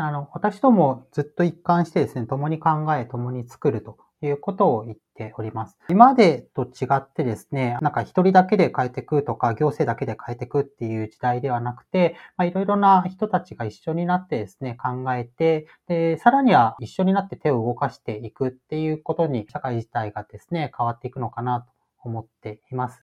あの、私どもずっと一貫してですね、共に考え、共に作るということを言っております。今までと違ってですね、なんか一人だけで変えていくとか、行政だけで変えていくっていう時代ではなくて、まあ、いろいろな人たちが一緒になってですね、考えて、で、さらには一緒になって手を動かしていくっていうことに、社会自体がですね、変わっていくのかなと思っています。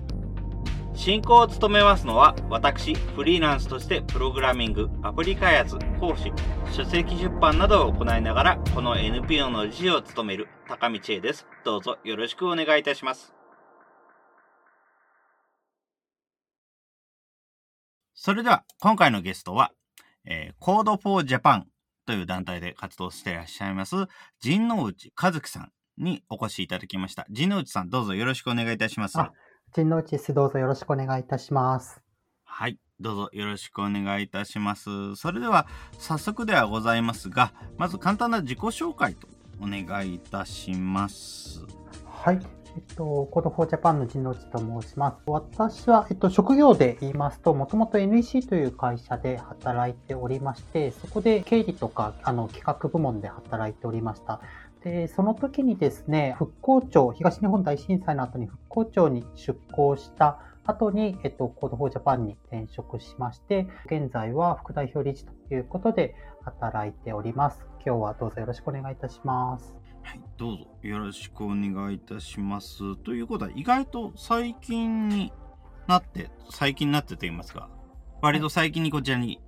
進行を務めますのは、私、フリーランスとしてプログラミング、アプリ開発、講師、書籍出版などを行いながら、この NPO の理事を務める高道恵です。どうぞよろしくお願いいたします。それでは、今回のゲストは、えー、Code for Japan という団体で活動していらっしゃいます、陣内和樹さんにお越しいただきました。陣内さん、どうぞよろしくお願いいたします。陣内です。どうぞよろしくお願いいたします。はい。どうぞよろしくお願いいたします。それでは、早速ではございますが、まず簡単な自己紹介とお願いいたします。はい。えっと、 Code for Japan の陣内と申します。私は、えっと、職業で言いますと、もともと NEC という会社で働いておりまして、そこで経理とか、あの、企画部門で働いておりました。で、その時にですね、復興庁、東日本大震災の後に復興庁に出向した後に、えっと、 Code for Japan に転職しまして、現在は副代表理事ということで働いております。今日はどうぞよろしくお願いいたします。はい、どうぞよろしくお願いいたします。ということは、意外と最近になって、最近になってと言いますか、割と最近にこちらに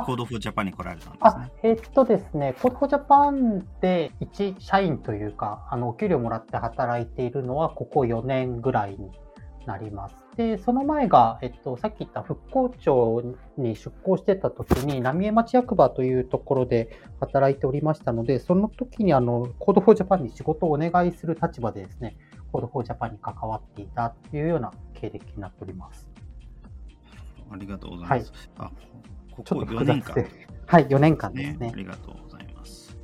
Code for Japan に来られたんですね。えー、っとですね、 Code for Japan で一社員というか、あの、お給料もらって働いているのは、ここ4年ぐらいになります。で、その前が、えっと、さっき言った復興庁に出向してた時に、浪江町役場というところで働いておりましたので、その時にあの、 Code for Japan に仕事をお願いする立場でですね、 Code for Japan に関わっていたというような経歴になっております。ありがとうございます。はい、あここ4年間。はい、4年間ですね、ね、ありがとうございます。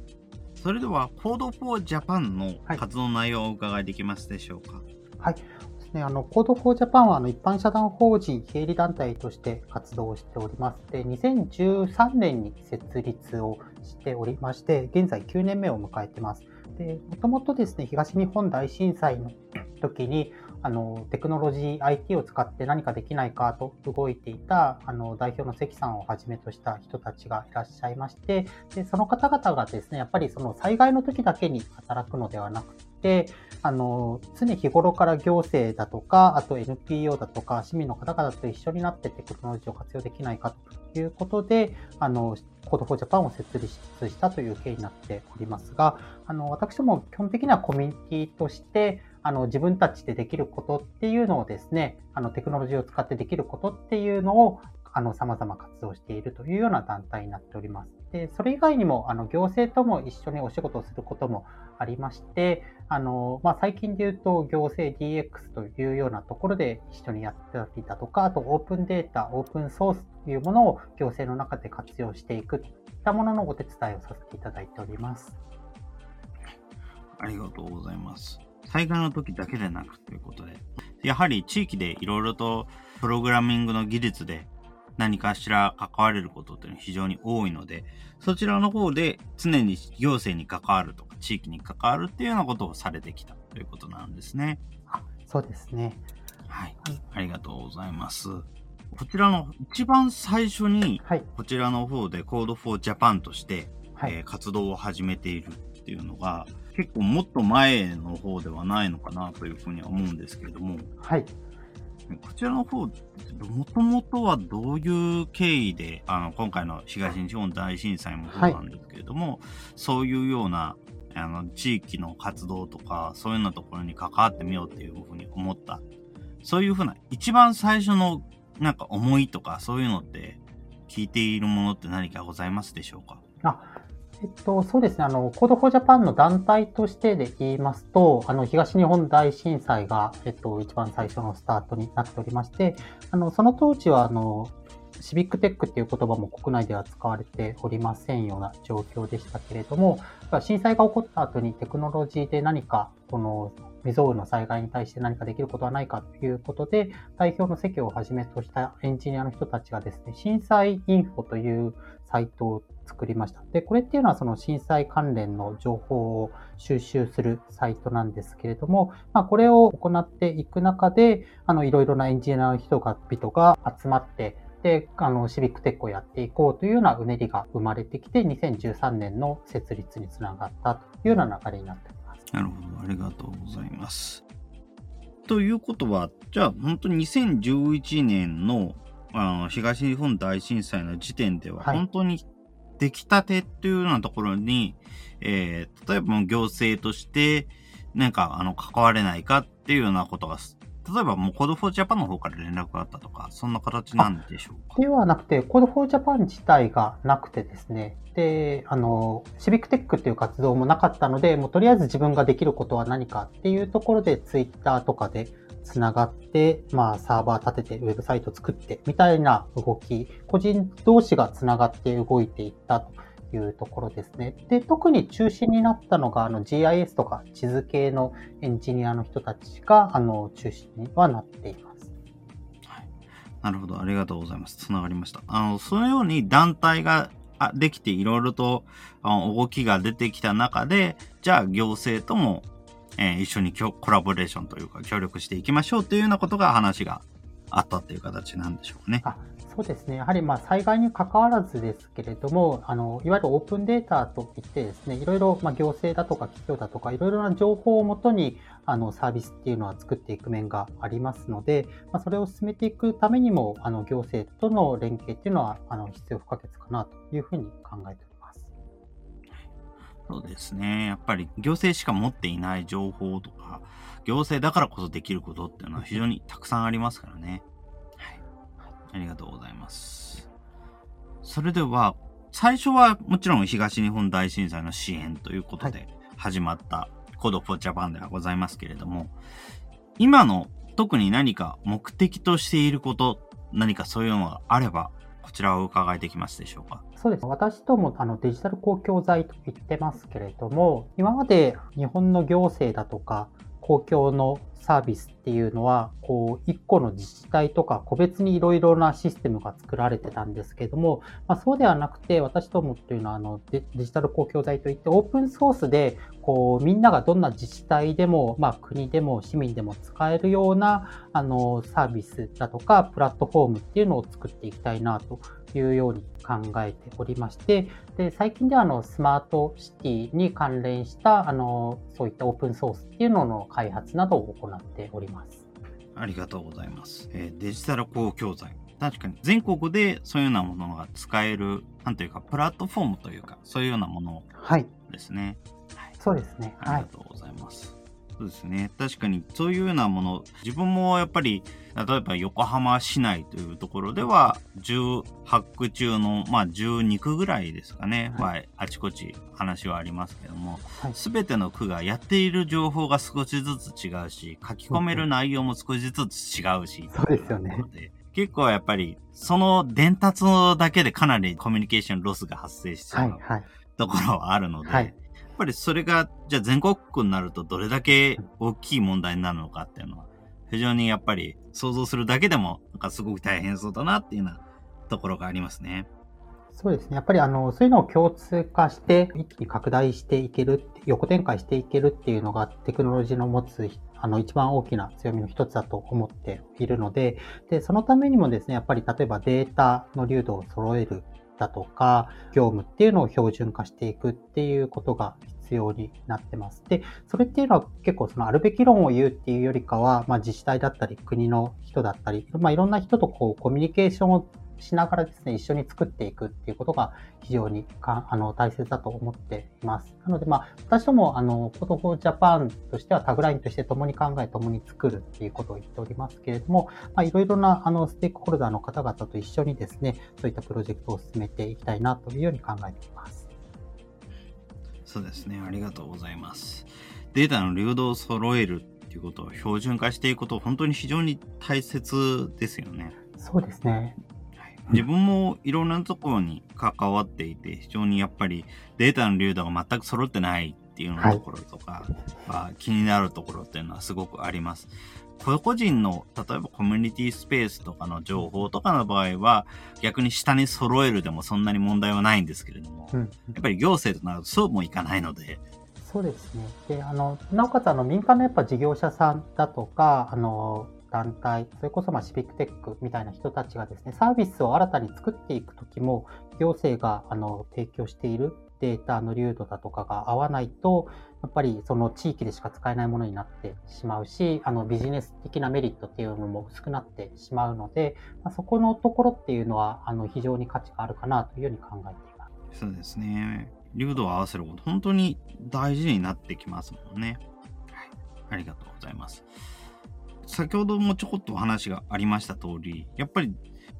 それでは、Code for Japan の活動内容をお伺いできますでしょうか？はい。ね、あの、Code for Japan はあの一般社団法人非営利団体として活動しております。で、2013年に設立をしておりまして、現在9年目を迎えています。で、もともとですね、東日本大震災の時に、あのテクノロジー IT を使って何かできないかと動いていたあの代表の関さんをはじめとした人たちがいらっしゃいましてでその方々がですねやっぱりその災害の時だけに働くのではなくてあの常日頃から行政だとかあと NPO だとか市民の方々と一緒になってテクノロジーを活用できないかということであの Code for Japan を設立したという経緯になっておりますがあの私ども基本的にはコミュニティとしてあの自分たちでできることっていうのをですね、あのテクノロジーを使ってできることっていうのをあの様々活動しているというような団体になっております。で、それ以外にもあの行政とも一緒にお仕事をすることもありまして、あの、まあ、最近で言うと行政 DX というようなところで一緒にやっていたとか、あとオープンデータ、オープンソースというものを行政の中で活用していくといったもののお手伝いをさせていただいております。ありがとうございます。災害の時だけでなくということで、やはり地域でいろいろとプログラミングの技術で何かしら関われることっていうのは非常に多いので、そちらの方で常に行政に関わるとか地域に関わるっていうようなことをされてきたということなんですね。そうですね。はい。ありがとうございます。こちらの一番最初に、こちらの方で Code for Japan として、はい、えー、活動を始めているっていうのが、結構もっと前の方ではないのかなというふうには思うんですけれども、はい。こちらの方、もともとはどういう経緯で、あの、今回の東日本大震災もそうなんですけれども、はい、そういうような、あの、地域の活動とか、そういうようなところに関わってみようっていうふうに思った。そういうふうな、一番最初の、なんか思いとか、そういうのって、聞いているものって何かございますでしょうか？あえっと、そうですね。あの、 Code for Japan の団体としてで言いますと、あの、東日本大震災が、えっと、一番最初のスタートになっておりまして、あの、その当時は、あの、シビックテックっていう言葉も国内では使われておりませんような状況でしたけれども、震災が起こった後にテクノロジーで何か、この未曾有の災害に対して何かできることはないかということで、代表の席をはじめとしたエンジニアの人たちがですね、震災インフォというサイトを作りました。で、これっていうのはその震災関連の情報を収集するサイトなんですけれども、まあ、これを行っていく中で、あの、いろいろなエンジニアの人が、人が集まって、で、あの、シビックテックをやっていこうというようなうねりが生まれてきて、2013年の設立につながったというような流れになっております。なるほど。ありがとうございます。ということは、じゃあ、本当に2011年のあの東日本大震災の時点では、本当に出来たてっていうようなところに、えー、例えば行政として、なんか、あの、関われないかっていうようなことが例えばもう Code for Japan の方から連絡があったとか、そんな形なんでしょうか？ではなくて、 Code for Japan 自体がなくてですね、で、あの、シビックテックっていう活動もなかったので、もうとりあえず自分ができることは何かっていうところで、ツイッターとかでつながって、まあ、サーバー立てて、ウェブサイト作って、みたいな動き、個人同士がつながって動いていったと。いうところですね。で、特に中心になったのが、あの GIS とか地図系のエンジニアの人たちが、あの、中心にはなっています。はい。なるほど。ありがとうございます。つながりました。あの、そのように団体ができていろいろとあ動きが出てきた中で、じゃあ行政とも、えー、一緒にコラボレーションというか協力していきましょうというようなことが話があったという形なんでしょうね。そうですね。やはりまあ災害に関わらずですけれども、あの、いわゆるオープンデータといってですね、いろいろま行政だとか企業だとか、いろいろな情報をもとにあのサービスっていうのは作っていく面がありますので、まあ、それを進めていくためにも、あの行政との連携っていうのはあの必要不可欠かなというふうに考えております。そうですね。やっぱり行政しか持っていない情報とか、行政だからこそできることっていうのは非常にたくさんありますからね。ありがとうございます。それでは、最初はもちろん東日本大震災の支援ということで始まった Code for Japan ではございますけれども、今の特に何か目的としていること、何かそういうのがあれば、こちらを伺えてきますでしょうか？そうです。私どもあのデジタル公共財と言ってますけれども、今まで日本の行政だとか公共のサービスっていうのは、こう、一個の自治体とか個別にいろいろなシステムが作られてたんですけども、まあ、そうではなくて、私どもというのは、あのデ、ジタル公共財といって、オープンソースで、こう、みんながどんな自治体でも、まあ、国でも市民でも使えるような、あの、サービスだとか、プラットフォームっていうのを作っていきたいなというように考えておりまして、で最近ではあのスマートシティに関連したあのそういったオープンソースっていうのの開発などを行っております。ありがとうございます。えー、デジタル公共財。確かに全国でそういうようなものが使える、なんというか、プラットフォームというか、そういうようなものですね。はい。はい、そうですね。ありがとうございます。はいそうですね。確かにそういうようなもの、自分もやっぱり、例えば横浜市内というところでは、18区中の、まあ12区ぐらいですかね、はい、あちこち話はありますけども、す、べ、ての区がやっている情報が少しずつ違うし、書き込める内容も少しずつ違うし、そうですよね。結構やっぱり、その伝達だけでかなりコミュニケーションロスが発生しちゃう、ところはあるので、はいぱりそれが、じゃあ全国区になるとどれだけ大きい問題になるのかっていうのは、非常にやっぱり想像するだけでも、なんかすごく大変そうだなっていうようなところがありますね。そうですね。やっぱりあの、そういうのを共通化して、一気に拡大していける、横展開していけるっていうのがテクノロジーの持つ、あの、一番大きな強みの一つだと思っているので、で、そのためにもですね、やっぱり例えばデータの流度を揃えるだとか、業務っていうのを標準化していくっていうことが必要になってます。で、それっていうのは結構そのあるべき論を言うっていうよりかは、まあ、自治体だったり国の人だったり、まあ、いろんな人とこうコミュニケーションをしながらですね、一緒に作っていくっていうことが非常にかあの大切だと思っています。なので、まあ、私ども、あの、 Code for Japan としてはタグラインとして共に考え、共に作るっていうことを言っておりますけれども、まあ、いろいろなあのステークホルダーの方々と一緒にですね、そういったプロジェクトを進めていきたいなというように考えています。そうですね。ありがとうございます。データの流動を揃えるっていうことを標準化していくこと、本当に非常に大切ですよね。そうですね。自分もいろんなところに関わっていて、非常にやっぱりデータの流動が全く揃ってないっていうようなところとか、はい、気になるところっていうのはすごくあります。個々人の、例えばコミュニティスペースとかの情報とかの場合は、逆に下に揃えるでもそんなに問題はないんですけれども、うん、やっぱり行政となるとそうもいかないので。そうですね。で、あの、なおかつあの民間のやっぱ事業者さんだとか、あの、団体、それこそまあシビックテックみたいな人たちがですね、サービスを新たに作っていくときも、行政があの提供しているデータの流度だとかが合わないと、やっぱりその地域でしか使えないものになってしまうし、あのビジネス的なメリットっていうのも薄くなってしまうので、まあ、そこのところっていうのはあの非常に価値があるかなというように考えています。そうですね。流度を合わせること、本当に大事になってきますもんね。はい。ありがとうございます。先ほどもちょこっとお話がありました通り、やっぱり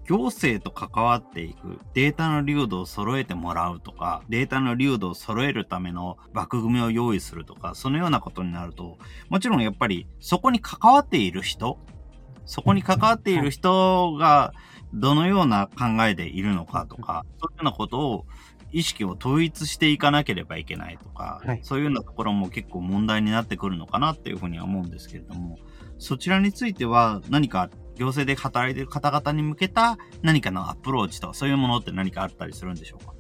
行政と関わっていく、データの流度を揃えてもらうとか、データの流度を揃えるための枠組みを用意するとか、そのようなことになると、もちろんやっぱりそこに関わっている人、そこに関わっている人がどのような考えでいるのかとか、そういうようなことを意識を統一していかなければいけないとか、はい、そういうようなところも結構問題になってくるのかなっていうふうには思うんですけれども、そちらについては何か行政で働いている方々に向けた何かのアプローチとそういうものって何かあったりするんでしょうか？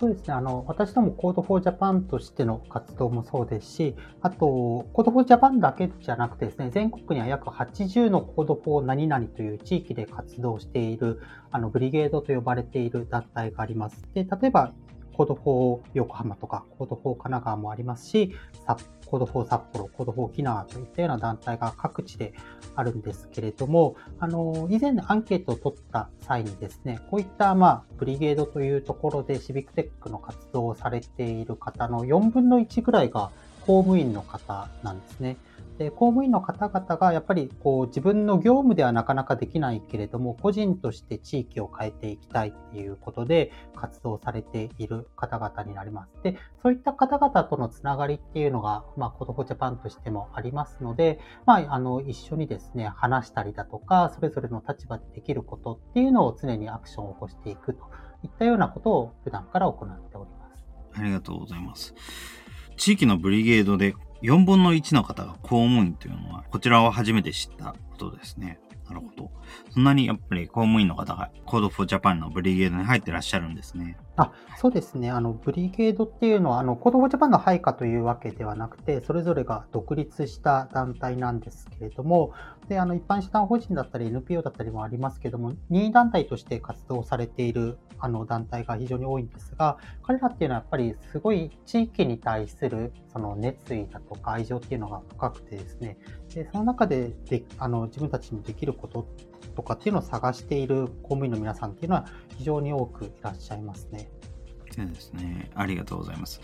そうですね。あの、私ども Code for Japan としての活動もそうですし、あと、Code for Japan だけじゃなくてですね、全国には約80の Code for 何々という地域で活動している、あの、ブリゲードと呼ばれている団体があります。で、例えば、コード4横浜とか、コード4神奈川もありますし、コード4札幌、コード4沖縄といったような団体が各地であるんですけれども、あの、以前アンケートを取った際にですね、こういった、まあ、ブリゲードというところでシビックテックの活動をされている方の4分の1ぐらいが公務員の方なんですね。で公務員の方々がやっぱりこう自分の業務ではなかなかできないけれども個人として地域を変えていきたいっていうことで活動されている方々になります。でそういった方々とのつながりっていうのが、まあ、コドコジャパンとしてもありますので、まあ、あの一緒にですね話したりだとかそれぞれの立場でできることっていうのを常にアクションを起こしていくといったようなことを普段から行っております。ありがとうございます。地域のブリゲードで4分の1の方が公務員というのは、こちらを初めて知ったことですね。なるほど。そんなにやっぱり公務員の方が Code for Japan のブリゲードに入ってらっしゃるんですね。あ、そうですね。あの、ブリゲードっていうのは、あの、Code for Japan の配下というわけではなくて、それぞれが独立した団体なんですけれども、で、あの、一般社団法人だったり NPO だったりもありますけども、任意団体として活動されている、あの、団体が非常に多いんですが、彼らっていうのはやっぱりすごい地域に対する、その熱意だとか愛情っていうのが深くてですね、で、その中でで、あの、自分たちにできることとかっていうのを探している公務員の皆さんっていうのは非常に多くいらっしゃいますね。そうですね。ありがとうございます。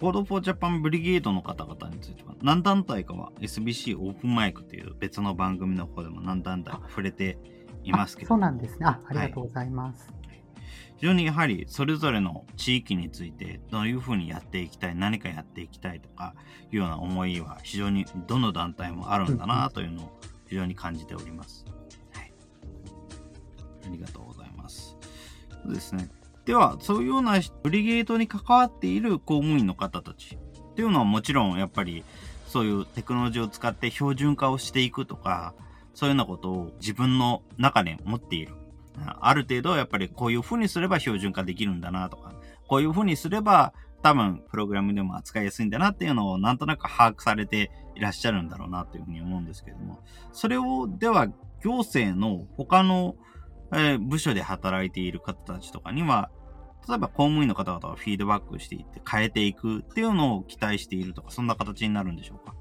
ボードフォージャパンブリゲードの方々については、何団体かは SBC オープンマイクという別の番組の方でも何団体か触れていますけど。そうなんですね。あありがとうございます。はい非常にやはりそれぞれの地域についてどういうふうにやっていきたい、何かやっていきたいとかいうような思いは非常にどの団体もあるんだなというのを非常に感じております。ありがとうございます。そうですね。では、そういうようなブリゲートに関わっている公務員の方たちっていうのはもちろんやっぱりそういうテクノロジーを使って標準化をしていくとか、そういうようなことを自分の中で持っている。ある程度やっぱりこういう風にすれば標準化できるんだなとか、こういう風にすれば多分プログラムでも扱いやすいんだなっていうのをなんとなく把握されていらっしゃるんだろうなというふうに思うんですけども、それをでは行政の他の、えー、部署で働いている方たちとかには、例えば公務員の方々がフィードバックしていって変えていくっていうのを期待しているとか、そんな形になるんでしょうか？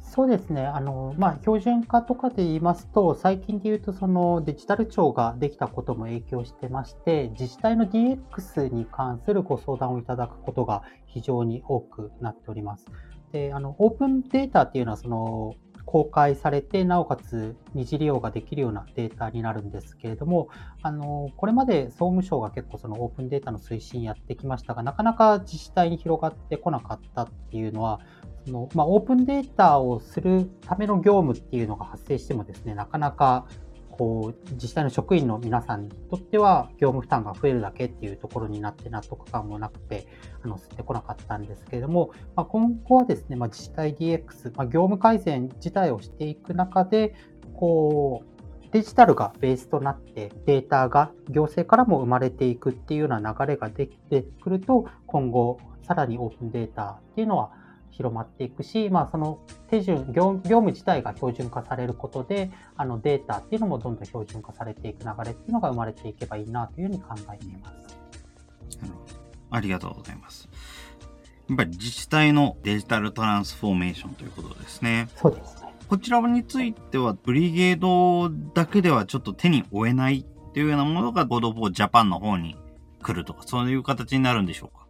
そうですね。あの、まあ、標準化とかで言いますと、最近で言うと、そのデジタル庁ができたことも影響してまして、自治体の DX に関するご相談をいただくことが非常に多くなっております。で、あの、オープンデータっていうのは、その、公開されて、なおかつ二次利用ができるようなデータになるんですけれども、あのこれまで総務省が結構そのオープンデータの推進やってきましたが、なかなか自治体に広がってこなかったっていうのは、そのまあ、オープンデータをするための業務っていうのが発生してもですね、なかなかこう自治体の職員の皆さんにとっては業務負担が増えるだけっていうところになって納得感もなくてあの吸ってこなかったんですけれども、まあ、今後はですね、まあ、自治体 DX、まあ、業務改善自体をしていく中でこうデジタルがベースとなってデータが行政からも生まれていくっていうような流れができてくると今後さらにオープンデータっていうのは広まっていくし、まあ、その手順業、業務自体が標準化されることで、あのデータっていうのもどんどん標準化されていく流れっていうのが生まれていけばいいなというふうに考えています。ありがとうございます。やっぱり自治体のデジタルトランスフォーメーションということですね。そうですね。こちらについては、ブリゲードだけではちょっと手に負えないっていうようなものが、 Code for Japan の方に来るとか、そういう形になるんでしょうか？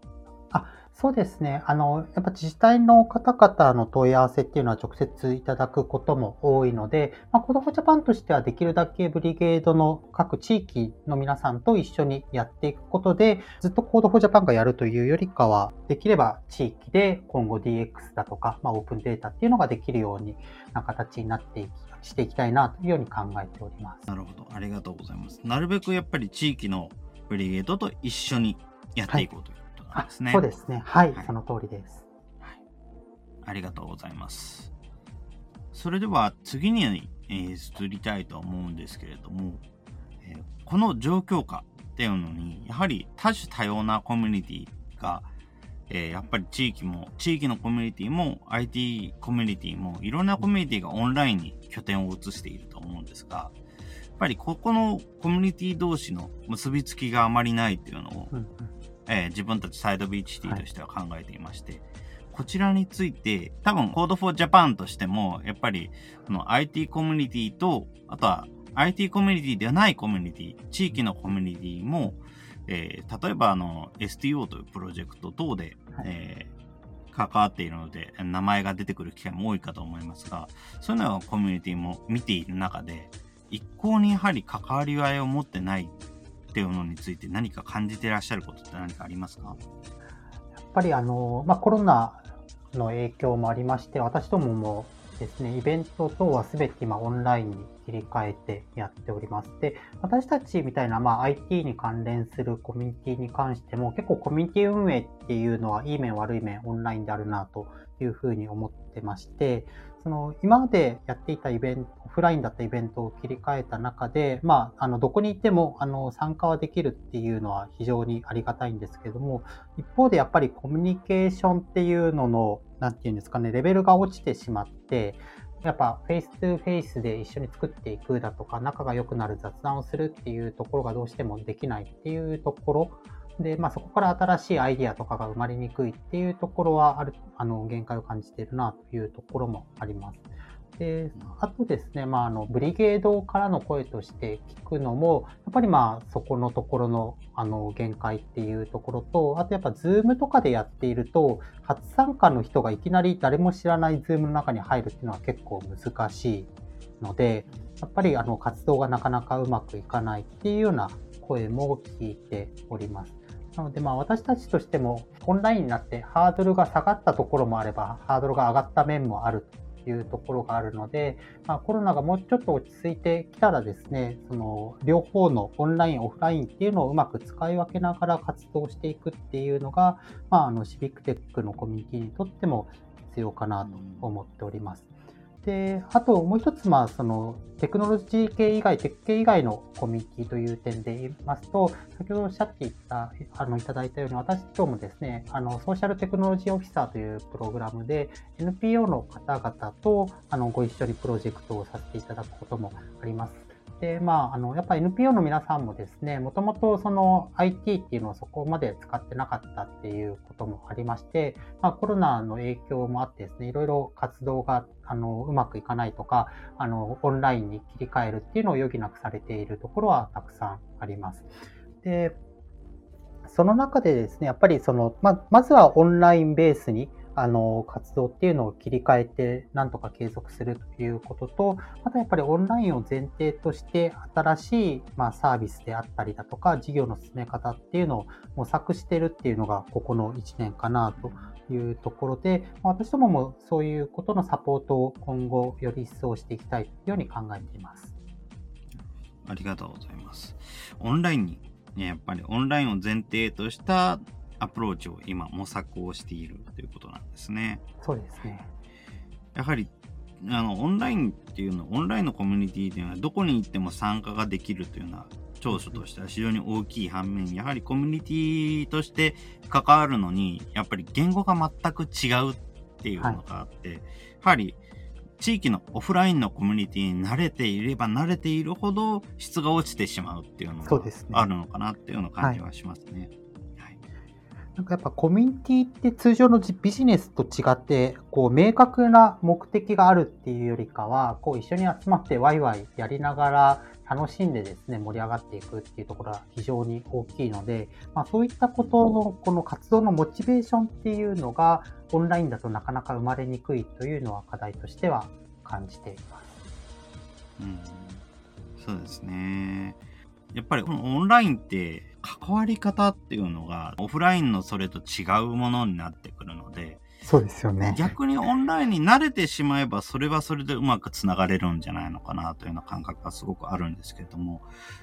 そうですね。あの、やっぱ自治体の方々の問い合わせっていうのは直接いただくことも多いので、まあ、 Code for Japan としてはできるだけブリゲードの各地域の皆さんと一緒にやっていくことで、ずっと Code for Japan がやるというよりかは、できれば地域で今後 DX だとか、まあ、オープンデータっていうのができるようにな形になっていきしていきたいなというように考えております。なるほど。ありがとうございます。なるべくやっぱり地域のブリゲードと一緒にやっていこうという。はいなんですね。そうですね。はい、はい、その通りです、はい。ありがとうございます。それでは次に、えー、移りたいと思うんですけれども、えー、この状況下っていうのに、やはり多種多様なコミュニティが、えー、やっぱり地域も、地域のコミュニティも IT コミュニティもいろんなコミュニティがオンラインに拠点を移していると思うんですが、やっぱりここのコミュニティ同士の結びつきがあまりないっていうのを、うんうんえー、自分たちサイドビーチシティとしては考えていまして、はい、こちらについて、多分 Code for Japan としても、やっぱり、この IT コミュニティと、あとは IT コミュニティではないコミュニティ、地域のコミュニティも、えー、例えばあの STO というプロジェクト等で、はい、えー、関わっているので、名前が出てくる機会も多いかと思いますが、そういうのはコミュニティも見ている中で、一向にやはり関わり合いを持ってないっていうのについて何か感じてらっしゃることって何かありますか？やっぱりあの、まあ、コロナの影響もありまして、私どももですね、イベント等は全て今オンラインに切り替えてやっております。で、私たちみたいな、まあ、IT に関連するコミュニティに関しても結構コミュニティ運営っていうのはいい面悪い面オンラインであるなというふうに思ってまして、その今までやっていたイベント、オフラインだったイベントを切り替えた中で、まあ、あのどこに行ってもあの参加はできるっていうのは非常にありがたいんですけども、一方でやっぱりコミュニケーションっていうのの、なんていうんですかね、レベルが落ちてしまって、やっぱフェイス2フェイスで一緒に作っていくだとか、仲が良くなる雑談をするっていうところがどうしてもできないっていうところで、まあ、そこから新しいアイディアとかが生まれにくいっていうところはある、あの、限界を感じているなというところもあります。で、あとですね、まあ、あの、ブリゲードからの声として聞くのも、やっぱりまあ、そこのところの、あの、限界っていうところと、あとやっぱ、ズームとかでやっていると、初参加の人がいきなり誰も知らないズームの中に入るっていうのは結構難しいので、やっぱりあの活動がなかなかうまくいかないっていうような声も聞いております。なので、まあ、私たちとしても、オンラインになってハードルが下がったところもあれば、ハードルが上がった面もあるというところがあるので、まあ、コロナがもうちょっと落ち着いてきたらですね、その両方のオンライン、オフラインっていうのをうまく使い分けながら活動していくっていうのが、まあ、あのシビックテックのコミュニティにとっても必要かなと思っております。で、あともう一つ、まあ、そのテクノロジー系以外、テック系以外のコミュニティという点で言いますと、先ほどおっしゃっていた、あの、いただいたように、私今日もですね、あの、ソーシャルテクノロジーオフィサーというプログラムで、NPO の方々と、あの、ご一緒にプロジェクトをさせていただくこともあります。で、まあ、あの、やっぱ NPO の皆さんもですね、もともとその IT っていうのをそこまで使ってなかったっていうこともありまして、まあ、コロナの影響もあってですね、いろいろ活動が、あの、うまくいかないとか、あの、オンラインに切り替えるっていうのを余儀なくされているところはたくさんあります。で、その中でですね、やっぱりその、ま、まずはオンラインベースにあの、活動っていうのを切り替えて、なんとか継続するということと、あとやっぱりオンラインを前提として、新しい、まあ、サービスであったりだとか、事業の進め方っていうのを模索してるっていうのが、ここの1年かなというところで、私どももそういうことのサポートを今後より一層していきたいというように考えています。ありがとうございます。オンラインに、ね、やっぱりオンラインを前提としたアプローチを今模索をしているということなんですね。そうですね。やはりあのオンラインっていうのオンラインのコミュニティっていうのはどこに行っても参加ができるというのは長所としては非常に大きい反面やはりコミュニティとして関わるのにやっぱり言語が全く違うっていうのがあって、はい、やはり地域のオフラインのコミュニティに慣れていれば慣れているほど質が落ちてしまうっていうのがあるのかなっていうような感じはしますね。なんかやっぱコミュニティって通常のビジネスと違って、こう明確な目的があるっていうよりかは、こう一緒に集まってワイワイやりながら楽しんでですね、盛り上がっていくっていうところは非常に大きいので、まあそういったことのこの活動のモチベーションっていうのがオンラインだとなかなか生まれにくいというのは課題としては感じています。うん、そうですね。やっぱりこのオンラインって関わり方っていうのがオフラインのそれと違うものになってくるので、そうですよね。逆にオンラインに慣れてしまえば、それはそれでうまく繋がれるんじゃないのかなというような感覚がすごくあるんですけれども、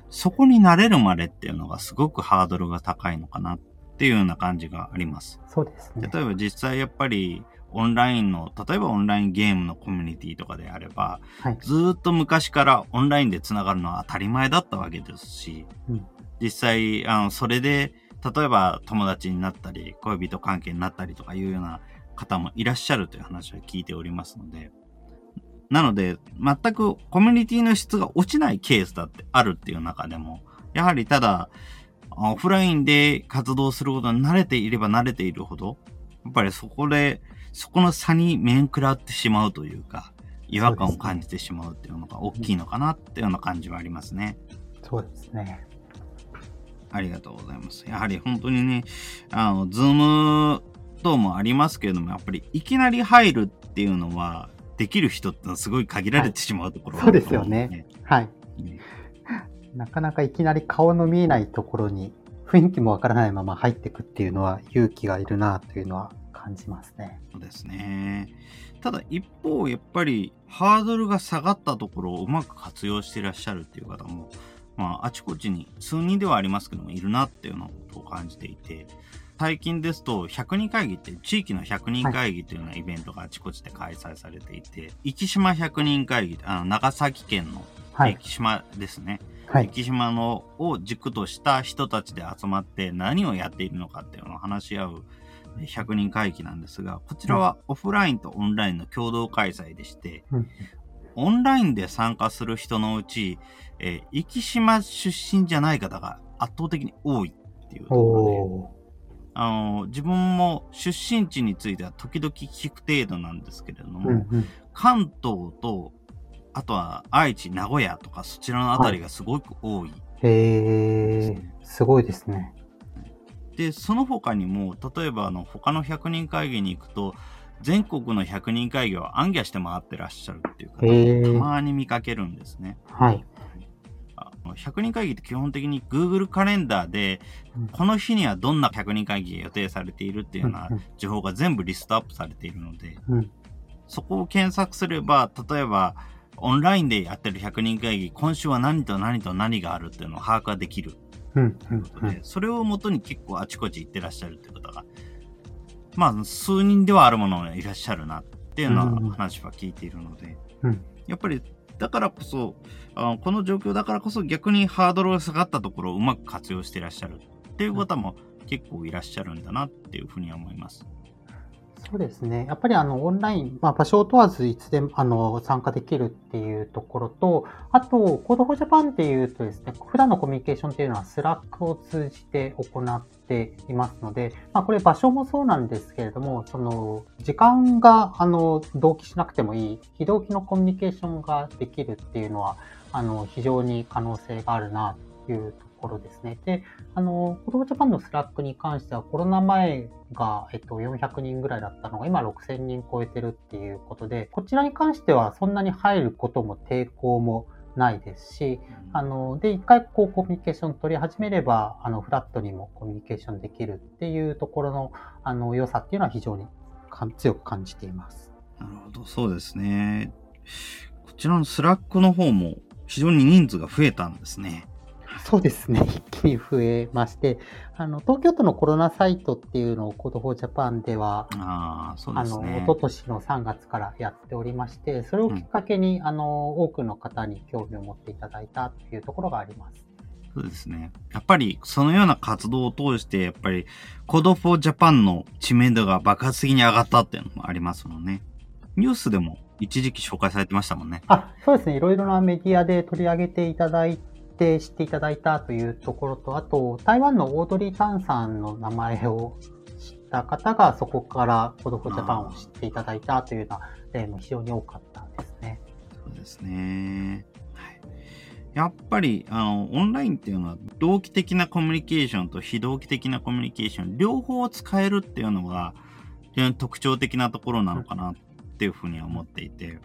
そこに慣れるまでっていうのがすごくハードルが高いのかなっていうような感じがあります。そうですね。例えば実際やっぱりオンラインの、例えばオンラインゲームのコミュニティとかであれば、はい、ずっと昔からオンラインで繋がるのは当たり前だったわけですし、うん、実際、あの、それで、例えば友達になったり、恋人関係になったりとかいうような方もいらっしゃるという話は聞いておりますので、なので、全くコミュニティの質が落ちないケースだってあるっていう中でも、やはりただ、オフラインで活動することに慣れていれば慣れているほど、やっぱりそこで、そこの差に面食らってしまうというか、違和感を感じてしまうっていうのが大きいのかなっていうような感じはありますね。そうですね。ありがとうございます。やはり本当にね、あの、ズーム等もありますけれども、やっぱりいきなり入るっていうのは、できる人ってのはすごい限られてしまうところ、はい、そうですよね。はい、なかなかいきなり顔の見えないところに雰囲気もわからないまま入っていくっていうのは勇気がいるなというのは感じますね。そうですね。ただ一方、やっぱりハードルが下がったところをうまく活用していらっしゃるっていう方もまあ、あちこちに数人ではありますけども、いるなっていうのを感じていて、最近ですと、100人会議って、地域の100人会議というようなイベントがあちこちで開催されていて、はい、生島100人会議、あの長崎県の生島ですね。はい、生島のを軸とした人たちで集まって何をやっているのかっていうのを話し合う100人会議なんですが、こちらはオフラインとオンラインの共同開催でして、うん、オンラインで参加する人のうち、えー、生島出身じゃない方が圧倒的に多いっていうところで、あの、自分も出身地については時々聞く程度なんですけれども、うんうん、関東と、あとは愛知、名古屋とかそちらのあたりがすごく多い、ね、へえ、すごいですね。で、その他にも、例えばあの、他の100人会議に行くと、全国の100人会議を暗記して回ってらっしゃるっていう方たまに見かけるんですね。はい。100人会議って基本的に Google カレンダーで、この日にはどんな100人会議が予定されているっていうような情報が全部リストアップされているので、そこを検索すれば、例えば、オンラインでやってる100人会議、今週は何と何と何があるっていうのを把握ができる。それをもとに結構あちこち行ってらっしゃるってことがまあ、数人ではあるもののいらっしゃるなっていうような話は聞いているので、うん、やっぱり、だからこそあの、この状況だからこそ逆にハードルが下がったところをうまく活用していらっしゃるっていう方も結構いらっしゃるんだなっていうふうには思います。そうですね。やっぱりあの、オンライン、まあ、場所を問わずいつでもあの参加できるっていうところと、あと、 Code for Japan っていうとですね、普段のコミュニケーションっていうのは Slack を通じて行っていますので、まあ、これ場所もそうなんですけれども、その、時間が、あの、同期しなくてもいい、非同期のコミュニケーションができるっていうのは、あの、非常に可能性があるなというところですね。で、あの、 Code for Japan のスラックに関してはコロナ前が、えっと、400人ぐらいだったのが今6000人超えてるっていうことで、こちらに関してはそんなに入ることも抵抗もないですし、あの、で、一回こうコミュニケーション取り始めれば、あの、フラットにもコミュニケーションできるっていうところの、あの、良さっていうのは非常に強く感じています。なるほど、そうですね。こちらのスラックの方も非常に人数が増えたんですね。そうですね、一気に増えまして、あの東京都のコロナサイトっていうのを Code for Japan では、あそうですね、あの一昨年の3月からやっておりまして、それをきっかけに、うん、あの多くの方に興味を持っていただいたというところがあります。そうですね。やっぱりそのような活動を通して、やっぱり Code for Japan の知名度が爆発的に上がったっていうのもありますもんね。ニュースでも一時期紹介されてましたもんね。あ、そうですね。いろいろなメディアで取り上げていただいて、知っていただいたというところと、あと、台湾のオードリー・タンさんの名前を知った方が、そこからコドフジャパンを知っていただいたというような例も非常に多かったですね。そうですね。はい。やっぱり、あの、オンラインっていうのは、同期的なコミュニケーションと非同期的なコミュニケーション、両方使えるっていうのが、非常に特徴的なところなのかなっていうふうには思っていて、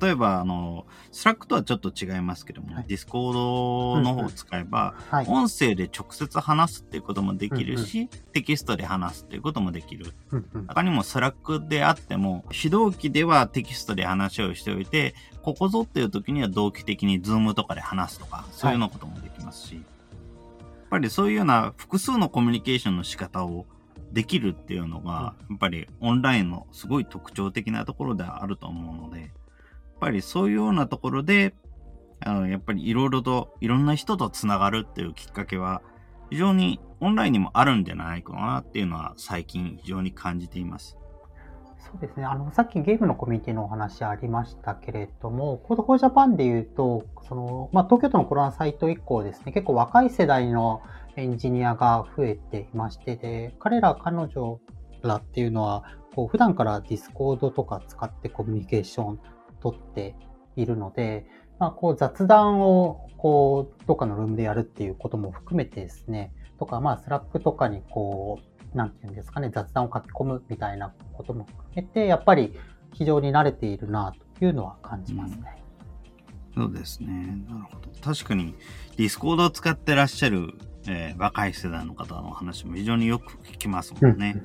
例えば、あの、スラックとはちょっと違いますけども、はい、ディスコードの方を使えば、はい、音声で直接話すっていうこともできるし、うんうん、テキストで話すっていうこともできる。うんうん、他にもスラックであっても、非同期ではテキストで話をしておいて、ここぞっていう時には同期的にズームとかで話すとか、そういうようなこともできますし、はい、やっぱりそういうような複数のコミュニケーションの仕方をできるっていうのが、やっぱりオンラインのすごい特徴的なところではあると思うので、やっぱりそういうようなところで、あの、やっぱりいろいろといろんな人とつながるっていうきっかけは、非常にオンラインにもあるんじゃないかなっていうのは最近非常に感じています。そうですね。あの、さっきゲームのコミュニティのお話ありましたけれども、 Code for Japan で言うと、その、まあ、東京都のコロナサイト以降ですね、結構若い世代のエンジニアが増えていまして、で、彼ら、彼女らっていうのは、こう普段からディスコードとか使ってコミュニケーション取っているので、まあ、こう雑談をこうどっかのルームでやるっていうことも含めてですね、とか、まあ、スラックとかにこう、なんていうんですかね、雑談を書き込むみたいなことも含めて、やっぱり非常に慣れているなというのは感じますね。うん、そうですね。なるほど。確かに、ディスコードを使ってらっしゃるえー、若い世代の方の話も非常によく聞きますもんね。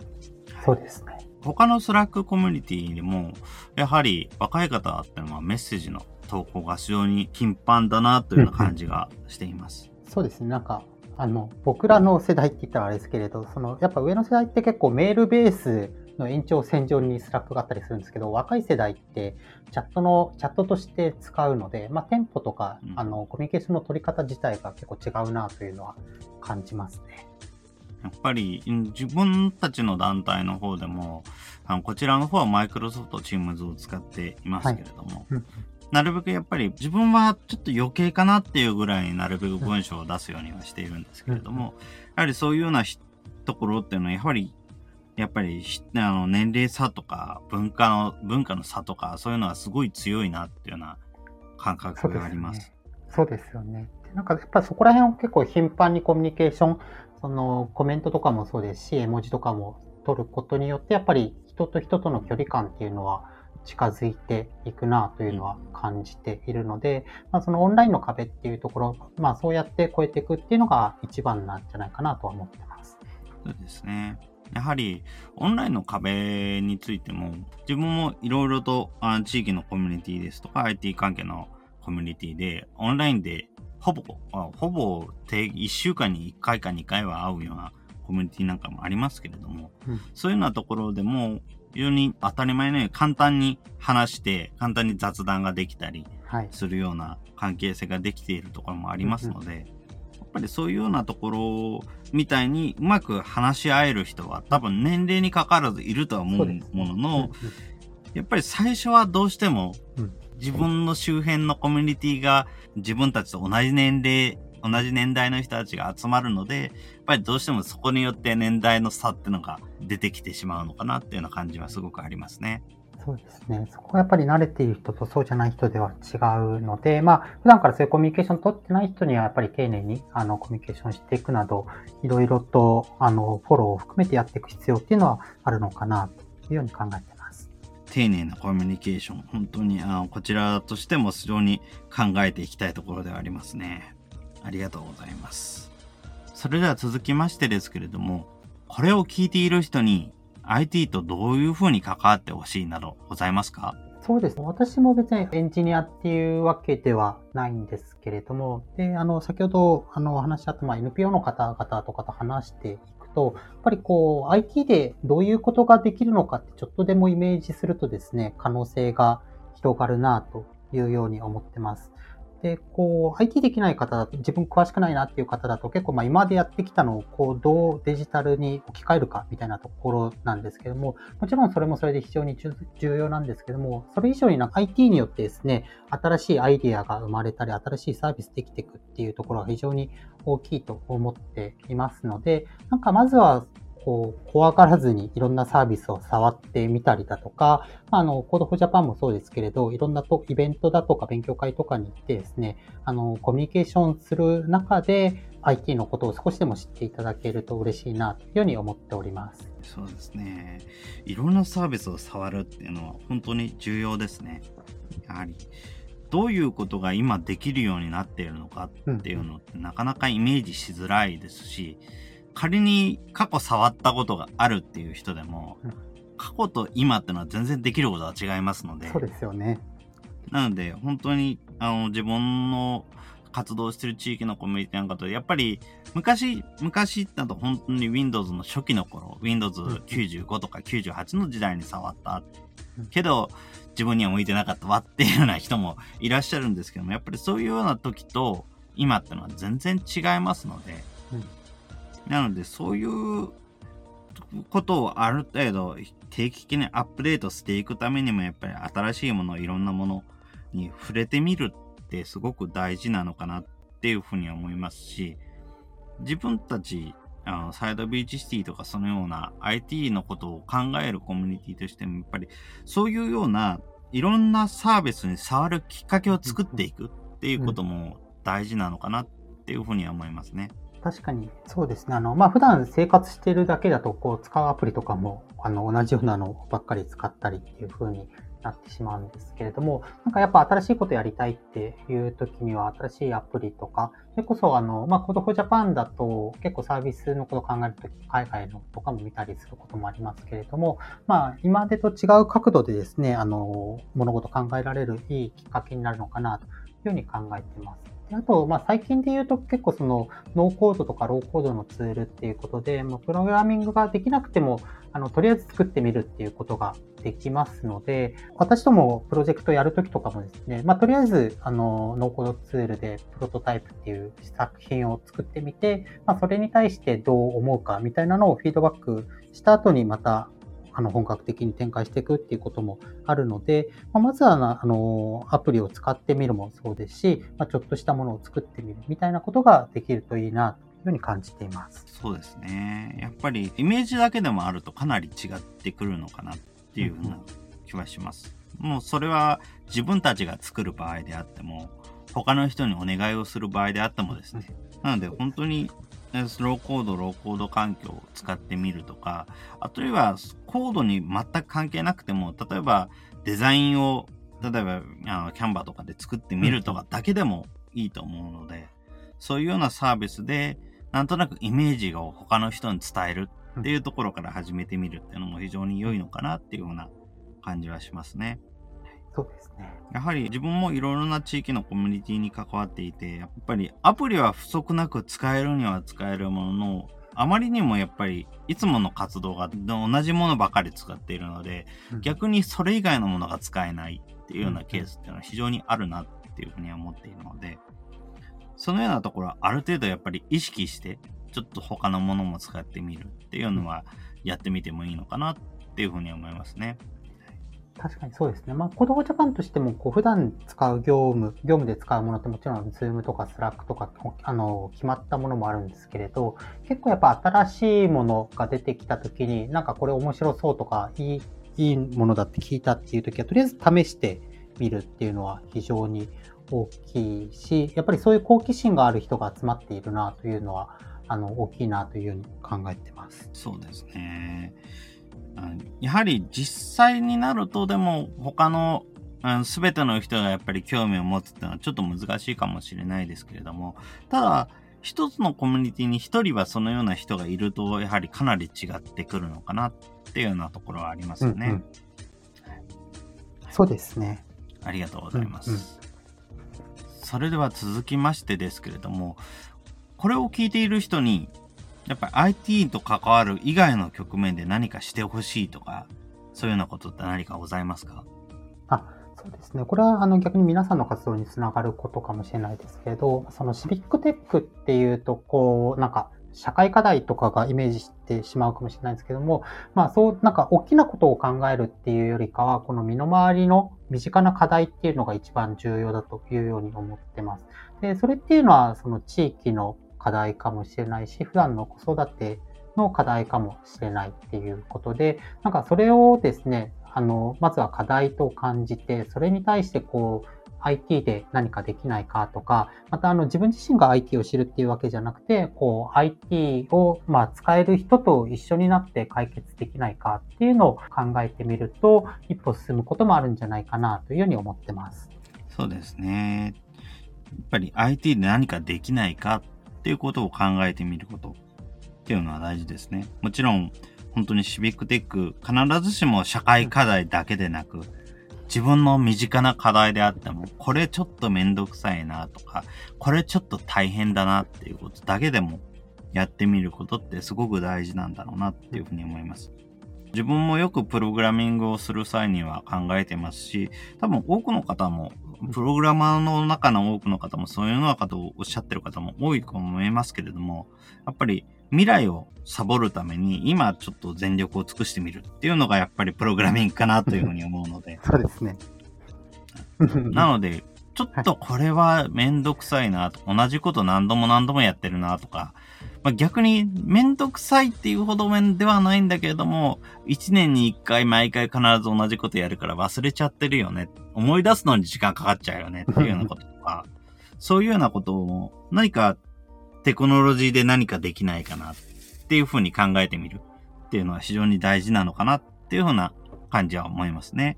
うん、そうですね。他のスラックコミュニティでも、やはり若い方っていうのはメッセージの投稿が非常に頻繁だなというような感じがしています。うん、そうですね。なんか、あの、僕らの世代って言ったらあれですけれど、その、やっぱ上の世代って結構メールベースの延長線上にスラックがあったりするんですけど、若い世代ってチャットの、チャットとして使うので、まあ、テンポとか、あの、コミュニケーションの取り方自体が結構違うなというのは感じますね。やっぱり自分たちの団体の方でも、あのこちらの方はマイクロソフトチームズを使っていますけれども、はい、なるべくやっぱり自分はちょっと余計かなっていうぐらいになるべく文章を出すようにはしているんですけれども、やはりそういうようなところっていうのはやはりやっぱりあの年齢差とか文化の文化の差とかそういうのはすごい強いなっていうような感覚があります。そうですよね。なんかやっぱりそこら辺を結構頻繁にコミュニケーション、そのコメントとかもそうですし、絵文字とかも取ることによって、やっぱり人と人との距離感っていうのは近づいていくなというのは感じているので、まあ、そのオンラインの壁っていうところ、まあそうやって超えていくっていうのが一番なんじゃないかなとは思ってます。そうですね。やはりオンラインの壁についても自分もいろいろとあ地域のコミュニティですとか IT 関係のコミュニティでオンラインでほぼ、ほぼ1週間に1回か2回は会うようなコミュニティなんかもありますけれども、うん、そういうようなところでも非常に当たり前のように簡単に話して簡単に雑談ができたりするような関係性ができているところもありますので、やっぱりそういうようなところみたいにうまく話し合える人は多分年齢にかかわらずいるとは思うものの、やっぱり最初はどうしても自分の周辺のコミュニティが自分たちと同じ年齢、同じ年代の人たちが集まるので、やっぱりどうしてもそこによって年代の差っていうのが出てきてしまうのかなっていうような感じはすごくありますね。そうですね。そこはやっぱり慣れている人とそうじゃない人では違うので、まあ、普段からそういうコミュニケーション取ってない人にはやっぱり丁寧にあのコミュニケーションしていくなど、いろいろとあのフォローを含めてやっていく必要っていうのはあるのかなというように考えています。丁寧なコミュニケーション、本当にあのこちらとしても非常に考えていきたいところではありますね。ありがとうございます。それでは続きましてですけれども、これを聞いている人に IT とどういうふうに関わってほしいなどございますか？そうですね。私も別にエンジニアっていうわけではないんですけれども、で、あの、先ほど、あの、お話しあった、まあ、NPO の方々とかと話していと、やっぱりこう、IT でどういうことができるのかってちょっとでもイメージするとですね、可能性が広がるなというように思ってます。で、こう、IT できない方だと、自分詳しくないなっていう方だと、結構、ま、今までやってきたのを、こう、どうデジタルに置き換えるかみたいなところなんですけども、もちろんそれもそれで非常に重要なんですけども、それ以上になんか IT によってですね、新しいアイディアが生まれたり、新しいサービスできていくっていうところは非常に大きいと思っていますので、なんかまずはこう、怖がらずにいろんなサービスを触ってみたりだとか、まあ、あの、 Code for Japan もそうですけれど、いろんなとイベントだとか勉強会とかに行ってですね、あの、コミュニケーションする中で IT のことを少しでも知っていただけると嬉しいなというように思っております。そうですね。いろんなサービスを触るっていうのは本当に重要ですね。やはり。どういうことが今できるようになっているのかっていうのってなかなかイメージしづらいですし、仮に過去触ったことがあるっていう人でも、うん、過去と今ってのは全然できることは違いますので。そうですよね。なので、本当に、あの、自分の活動してる地域のコミュニティなんかと、やっぱり、昔、昔だと本当に Windows の初期の頃、Windows 95とか98の時代に触った。けど、自分には向いてなかったわっていうような人もいらっしゃるんですけども、やっぱりそういうような時と、今ってのは全然違いますので、うんなので、そういうことをある程度定期的にアップデートしていくためにも、やっぱり新しいもの、いろんなものに触れてみるってすごく大事なのかなっていうふうに思いますし、自分たち、あのサイドビーチシティとかそのような IT のことを考えるコミュニティとしても、やっぱりそういうようないろんなサービスに触るきっかけを作っていくっていうことも大事なのかなっていうふうには思いますね。確かに、そうですね。あの、まあ、普段生活してるだけだと、こう、使うアプリとかも、あの、同じようなのばっかり使ったりっていう風になってしまうんですけれども、なんかやっぱ新しいことやりたいっていう時には、新しいアプリとか、それこそ、あの、まあ、 Code for Japan だと、結構サービスのこと考えるとき、海外のとかも見たりすることもありますけれども、まあ、今までと違う角度でですね、あの、物事考えられるいいきっかけになるのかなというふうに考えてます。あと、まあ、最近で言うと結構そのノーコードとかローコードのツールっていうことで、もうプログラミングができなくても、あの、とりあえず作ってみるっていうことができますので、私ともプロジェクトやるときとかもですね、まあ、とりあえず、あの、ノーコードツールでプロトタイプっていう作品を作ってみて、まあ、それに対してどう思うかみたいなのをフィードバックした後にまたあの本格的に展開していくっていうこともあるので、まあ、まずはあのアプリを使ってみるもそうですし、まあ、ちょっとしたものを作ってみるみたいなことができるといいなというふうに感じています。そうですね。やっぱりイメージだけでもあるとかなり違ってくるのかなっていうふうな気はします。うん、もうそれは自分たちが作る場合であっても、他の人にお願いをする場合であってもですね。なので本当にスローコード、ローコード環境を使ってみるとか、あるいはコードに全く関係なくても、例えばデザインを、例えばあのキャンバーとかで作ってみるとかだけでもいいと思うので、そういうようなサービスで、なんとなくイメージを他の人に伝えるっていうところから始めてみるっていうのも非常に良いのかなっていうような感じはしますね。そうですね。やはり自分もいろいろな地域のコミュニティに関わっていて、やっぱりアプリは不足なく使えるには使えるものの、あまりにもやっぱりいつもの活動が同じものばかり使っているので、うん、逆にそれ以外のものが使えないっていうようなケースっていうのは非常にあるなっていうふうには思っているので、そのようなところはある程度やっぱり意識して、ちょっと他のものも使ってみるっていうのはやってみてもいいのかなっていうふうに思いますね。確かにそうですね。まあ、 Code for Japan としても、こう、普段使う業務、業務で使うものってもちろん、ズームとかスラックとか、あの、決まったものもあるんですけれど、結構やっぱ新しいものが出てきたときに、なんかこれ面白そうとか、いいいいものだって聞いたっていう時は、とりあえず試してみるっていうのは非常に大きいし、やっぱりそういう好奇心がある人が集まっているなというのは、あの、大きいなというふうに考えてます。そうですね。やはり実際になると、でも他のすべての人がやっぱり興味を持つっていうのはちょっと難しいかもしれないですけれども、ただ、一つのコミュニティに一人はそのような人がいると、やはりかなり違ってくるのかなっていうようなところはありますよね。うんうん、そうですね。ありがとうございます。うんうん、それでは続きましてですけれども、これを聞いている人に、やっぱり IT と関わる以外の局面で何かしてほしいとか、そういうようなことって何かございますか？あ、そうですね。これはあの逆に皆さんの活動につながることかもしれないですけど、そのシビックテックっていうと、こう、なんか社会課題とかがイメージしてしまうかもしれないですけども、まあそう、なんか大きなことを考えるっていうよりかは、この身の回りの身近な課題っていうのが一番重要だというように思ってます。で、それっていうのはその地域の課題かもしれないし、普段の子育ての課題かもしれないっていうことで、なんかそれをですね、あの、まずは課題と感じて、それに対してこう、IT で何かできないかとか、またあの自分自身が IT を知るっていうわけじゃなくて、こう IT をまあ使える人と一緒になって解決できないかっていうのを考えてみると、一歩進むこともあるんじゃないかなというふうに思ってます。そうですね。やっぱり IT で何かできないかっていうことを考えてみることっていうのは大事ですね。もちろん本当にシビックテック、必ずしも社会課題だけでなく、自分の身近な課題であっても、これちょっとめんどくさいなとか、これちょっと大変だなっていうことだけでもやってみることってすごく大事なんだろうなっていうふうに思います。自分もよくプログラミングをする際には考えてますし、多分多くの方も、プログラマーの中の多くの方もそういうようなことをおっしゃってる方も多いと思いますけれども、やっぱり未来をサボるために今ちょっと全力を尽くしてみるっていうのがやっぱりプログラミングかなというふうに思うので。そうですね。なので、ちょっとこれはめんどくさいなと、同じこと何度も何度もやってるなとか、まあ、逆にめんどくさいっていうほど面ではないんだけれども、一年に一回毎回必ず同じことやるから忘れちゃってるよね。思い出すのに時間かかっちゃうよねっていうようなこととか、そういうようなことを何かテクノロジーで何かできないかなっていうふうに考えてみるっていうのは非常に大事なのかなっていうふうな感じは思いますね。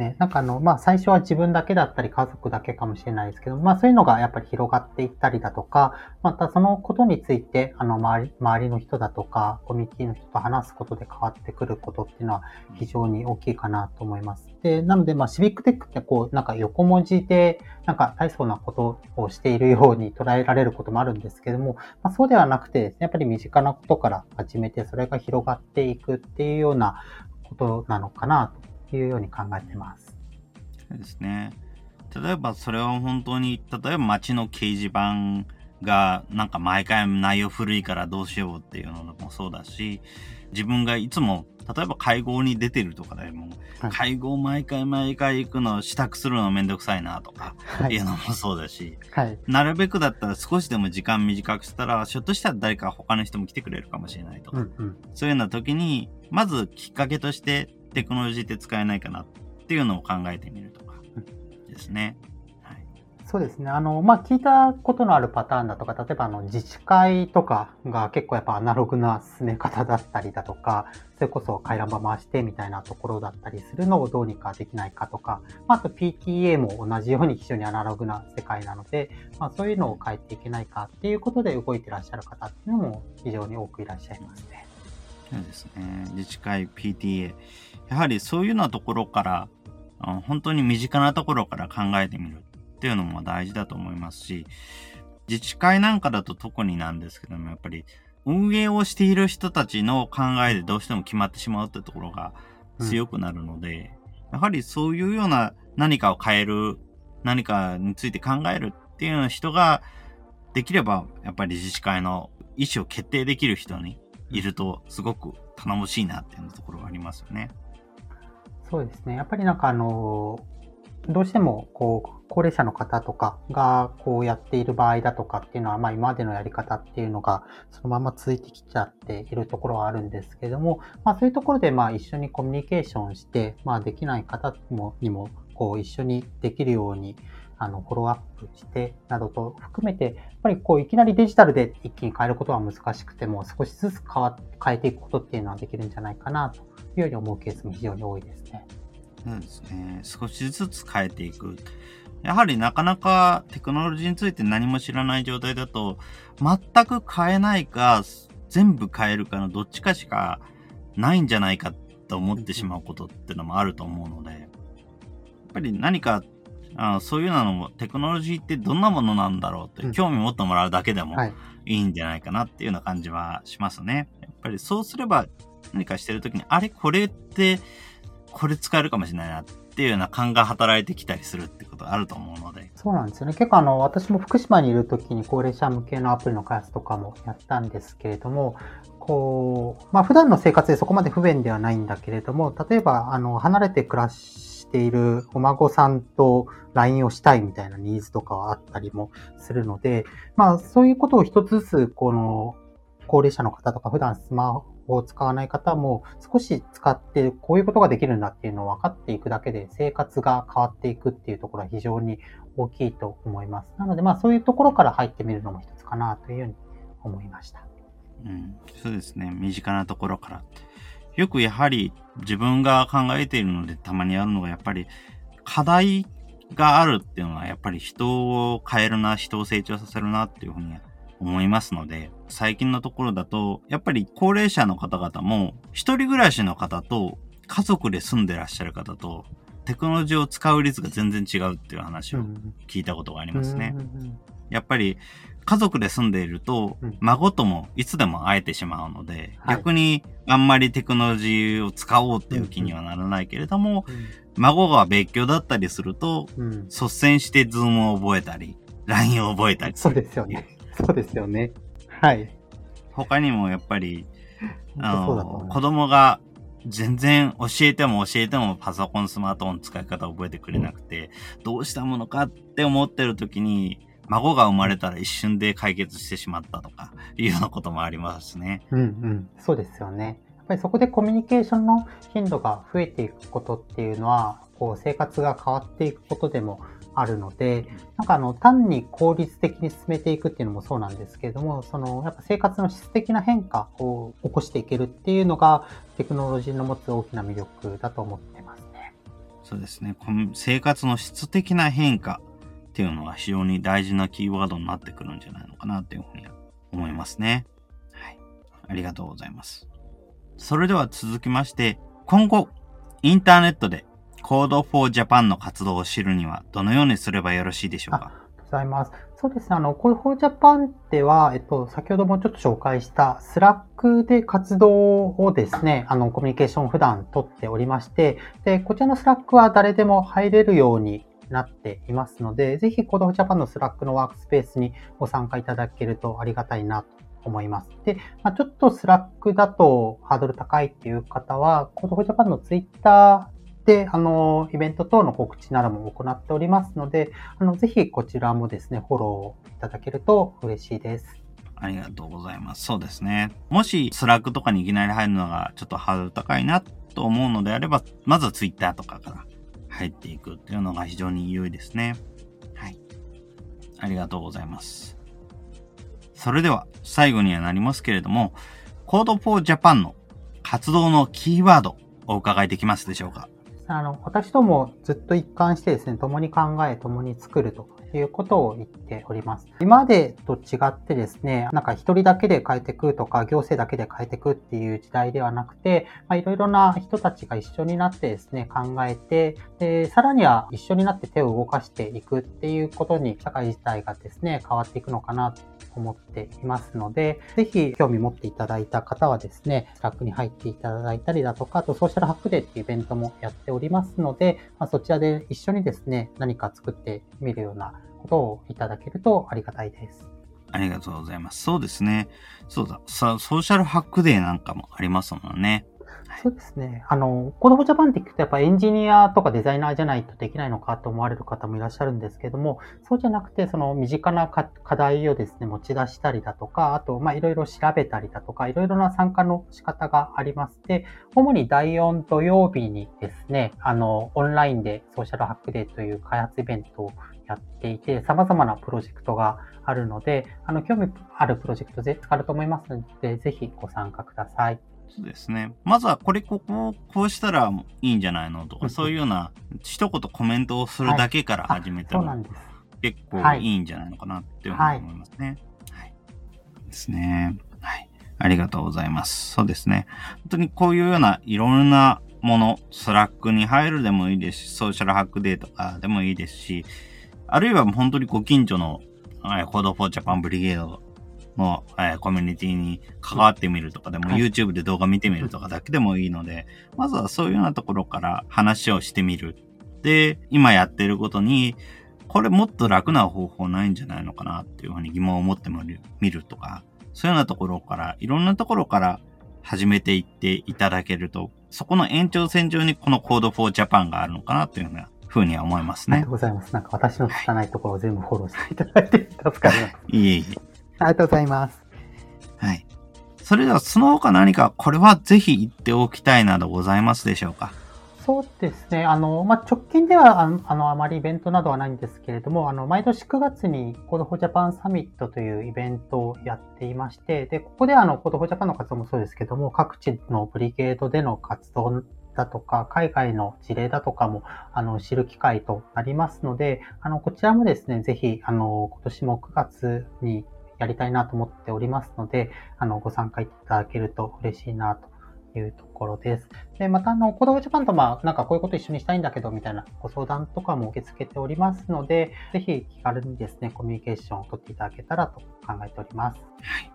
ね。なんかあの、まあ最初は自分だけだったり家族だけかもしれないですけど、まあそういうのがやっぱり広がっていったりだとか、またそのことについて、あの周り、周りの人だとか、コミュニティの人と話すことで変わってくることっていうのは非常に大きいかなと思います。で、なのでまあシビックテックってこう、なんか横文字で、なんか大層なことをしているように捉えられることもあるんですけども、まあそうではなくてですね、やっぱり身近なことから始めて、それが広がっていくっていうようなことなのかなというように考えてます。ですね。例えばそれは本当に、例えば街の掲示板がなんか毎回内容古いからどうしようっていうのもそうだし、自分がいつも、例えば会合に出てるとかでも、はい、会合毎回毎回行くの支度するのめんどくさいなとか、いうのもそうだし、はい、なるべくだったら少しでも時間短くしたら、ひょっとしたら誰か他の人も来てくれるかもしれないとか、うんうん、そういうような時に、まずきっかけとしてテクノロジーって使えないかなっていうのを考えてみるとかですね。はい、そうですね。あの、まあ、聞いたことのあるパターンだとか、例えばあの自治会とかが結構やっぱアナログな進め方だったりだとか、それこそ回覧板回してみたいなところだったりするのをどうにかできないかとか、まあ、あと PTA も同じように非常にアナログな世界なので、まあ、そういうのを変えていけないかっていうことで動いてらっしゃる方っていうのも非常に多くいらっしゃいますね。そうですね。自治会、PTA。やはりそういうようなところから本当に身近なところから考えてみるっていうのも大事だと思いますし、自治会なんかだと特になんですけども、やっぱり運営をしている人たちの考えでどうしても決まってしまうってところが強くなるので、うん、やはりそういうような何かを変える、何かについて考えるっていうような人ができれば、やっぱり自治会の意思を決定できる人にいるとすごく頼もしいなっていうところがありますよね。そうですね。やっぱりなんかあの、どうしても、こう、高齢者の方とかが、こうやっている場合だとかっていうのは、まあ今までのやり方っていうのが、そのまま続いてきちゃっているところはあるんですけども、まあそういうところで、まあ一緒にコミュニケーションして、まあできない方もにも、こう一緒にできるように、あの、フォローアップしてなどと含めて、やっぱりこう、いきなりデジタルで一気に変えることは難しくても、少しずつ変わ、変えていくことっていうのはできるんじゃないかな、というように思うケースも非常に多いですね。そうですね。少しずつ変えていく。やはりなかなかテクノロジーについて何も知らない状態だと、全く変えないか、全部変えるかのどっちかしかないんじゃないかと思ってしまうことっていうのもあると思うので、やっぱり何かあそういうのもテクノロジーってどんなものなんだろうって興味持ってもらうだけでもいいんじゃないかなっていうような感じはしますね。やっぱりそうすれば何かしてるときに、あれ？これってこれ使えるかもしれないなっていうような感が働いてきたりするってことあると思うので。そうなんですよね。結構あの、私も福島にいるときに高齢者向けのアプリの開発とかもやったんですけれども、こう、まあ普段の生活でそこまで不便ではないんだけれども、例えばあの、離れて暮らしているお孫さんと LINE をしたいみたいなニーズとかはあったりもするので、まあそういうことを一つずつ、この、高齢者の方とか普段スマホを使わない方も少し使ってこういうことができるんだっていうのを分かっていくだけで生活が変わっていくっていうところは非常に大きいと思います。なのでまあそういうところから入ってみるのも一つかなというように思いました。うん、そうですね。身近なところから。よくやはり自分が考えているのでたまにあるのがやっぱり課題があるっていうのはやっぱり人を変えるな、人を成長させるなっていうふうに思いますので、最近のところだと、やっぱり高齢者の方々も、一人暮らしの方と、家族で住んでらっしゃる方と、テクノロジーを使う率が全然違うっていう話を聞いたことがありますね。やっぱり、家族で住んでいると、孫ともいつでも会えてしまうので、逆にあんまりテクノロジーを使おうっていう気にはならないけれども、孫が別居だったりすると、率先してズームを覚えたり、LINE を覚えたりそうですよね。そうですよね。はい。他にもやっぱり、あの、子供が全然教えても教えてもパソコン、スマートフォン使い方を覚えてくれなくて、うん、どうしたものかって思ってる時に、孫が生まれたら一瞬で解決してしまったとか、いうようなこともありますね。うんうん。そうですよね。やっぱりそこでコミュニケーションの頻度が増えていくことっていうのは、こう生活が変わっていくことでもあるので、なんかあの、単に効率的に進めていくっていうのもそうなんですけれども、その、やっぱ生活の質的な変化を起こしていけるっていうのが、テクノロジーの持つ大きな魅力だと思ってますね。そうですね。この生活の質的な変化っていうのは非常に大事なキーワードになってくるんじゃないのかなっていうふうに思いますね。はい。ありがとうございます。それでは続きまして、今後、インターネットで Code for Japan の活動を知るにはどのようにすればよろしいでしょうか？ございます。そうですね。あの、Code for Japan では、えっと、先ほどもちょっと紹介したスラックで活動をですね、あの、コミュニケーション普段取っておりまして、で、こちらのスラックは誰でも入れるようになっていますので、ぜひ Code for Japan のスラックのワークスペースにご参加いただけるとありがたいなと思います。で、まあ、ちょっとスラックだとハードル高いっていう方は、Code for Japan のツイッターで、あの、イベント等の告知なども行っておりますので、あの、ぜひこちらもですね、フォローいただけると嬉しいです。ありがとうございます。そうですね。もし、スラックとかにいきなり入るのがちょっとハードル高いなと思うのであれば、まずはツイッターとかから入っていくっていうのが非常に良いですね。はい。ありがとうございます。それでは、最後にはなりますけれども、Code for Japan の活動のキーワードお伺いできますでしょうか？あの、私ともずっと一貫してですね、共に考え、共に作るということを言っております。今までと違ってですね、なんか一人だけで変えてくとか、行政だけで変えてくっていう時代ではなくて、まあ、いろいろな人たちが一緒になってですね、考えて、で、さらには一緒になって手を動かしていくっていうことに、社会自体がですね、変わっていくのかなと思っていますので、ぜひ興味持っていただいた方はですね、 Slack に入っていただいたりだとか、あと Social Hack Day っていうイベントもやっておりますので、まあ、そちらで一緒にですね、何か作ってみるようなことをいただけるとありがたいです。ありがとうございます。そうですね。そうだ。さ、 Social Hack Day なんかもありますもんね。そうですね。あの、 Code for Japan って聞くとやっぱエンジニアとかデザイナーじゃないとできないのかと思われる方もいらっしゃるんですけども、そうじゃなくて、その身近な課題をですね、持ち出したりだとか、あと、まあ、いろいろ調べたりだとか、いろいろな参加の仕方がありまして、主に第4土曜日にですね、あの、オンラインでソーシャルハックデーという開発イベントをやっていて、様々なプロジェクトがあるので、あの、興味あるプロジェクトぜ使ると思いますので、ぜひご参加ください。そうですね。まずはこれこここうしたらいいんじゃないのとか、そういうような一言コメントをするだけから始めても、結構いいんじゃないのかなって思いますね。はい。はい、ですね。はい。ありがとうございます。そうですね。本当にこういうようないろんなもの、 Slack に入るでもいいですし、 Social Hack Day とかでもいいですし、あるいは本当にご近所の、はい、 Code for Japan ブリゲードの、えー、コミュニティに関わってみるとかでも、はい、YouTube で動画見てみるとかだけでもいいので、まずはそういうようなところから話をしてみる。で、今やってることに、これもっと楽な方法ないんじゃないのかなっていうふうに疑問を持ってみるとか、そういうようなところから、いろんなところから始めていっていただけると、そこの延長線上にこの Code for Japan があるのかなっていうようなふうには思いますね。ありがとうございます。なんか私の拙いところを全部フォローしていただいて助かります。いえいえ。ありがとうございます。はい。それではその他何かこれはぜひ言っておきたいなどございますでしょうか？そうですね。あの、まあ、直近では、あの、あまりイベントなどはないんですけれども、あの、毎年9月に Code for Japan Summit というイベントをやっていまして、で、ここであの、 Code for Japan の活動もそうですけども、各地のブリゲードでの活動だとか、海外の事例だとかも、あの、知る機会となりますので、あの、こちらもですね、ぜひ、あの、今年も9月にやりたいなと思っておりますので、あの、ご参加いただけると嬉しいなというところです。で、また、あの、コードジャパンと、まあ、なんかこういうこと一緒にしたいんだけど、みたいなご相談とかも受け付けておりますので、ぜひ気軽にですね、コミュニケーションを取っていただけたらと考えております。はい。